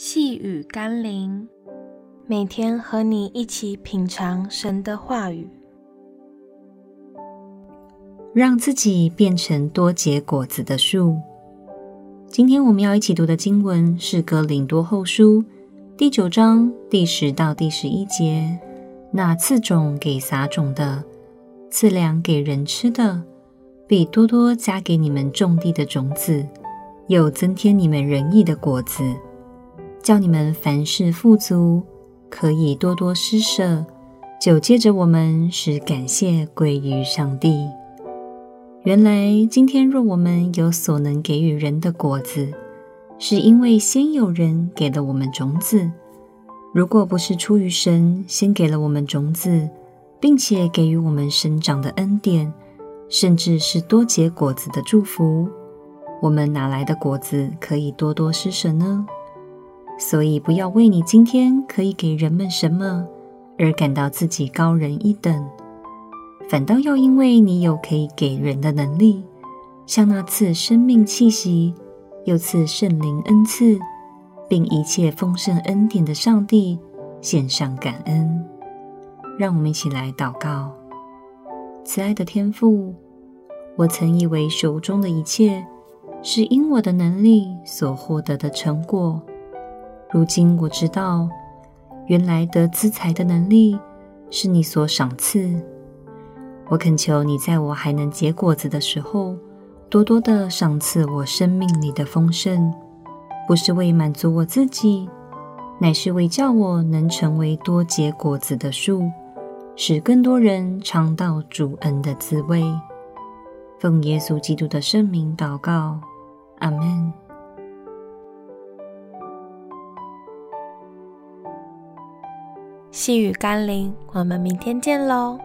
细雨甘霖，每天和你一起品尝神的话语，让自己变成多结果子的树。今天我们要一起读的经文是《哥林多后书》第九章第十到第十一节。那赐种给撒种的，赐粮给人吃的，必多多加给你们种地的种子，又增添你们仁义的果子。叫你们凡事富足，可以多多施舍，就借着我们使感谢归于上帝。原来今天若我们有所能给予人的果子，是因为先有人给了我们种子。如果不是出于神先给了我们种子，并且给予我们生长的恩典，甚至是多结果子的祝福，我们哪来的果子可以多多施舍呢？所以，不要为你今天可以给人们什么而感到自己高人一等，反倒要因为你有可以给人的能力，向那次生命气息、又赐圣灵恩赐，并一切丰盛恩典的上帝献上感恩。让我们一起来祷告：慈爱的天父，我曾以为手中的一切是因我的能力所获得的成果。如今我知道，原来得资财的能力是你所赏赐。我恳求你在我还能结果子的时候，多多的赏赐我生命里的丰盛，不是为满足我自己，乃是为叫我能成为多结果子的树，使更多人尝到主恩的滋味。奉耶稣基督的圣名祷告，阿门。细雨甘霖，我们明天见喽。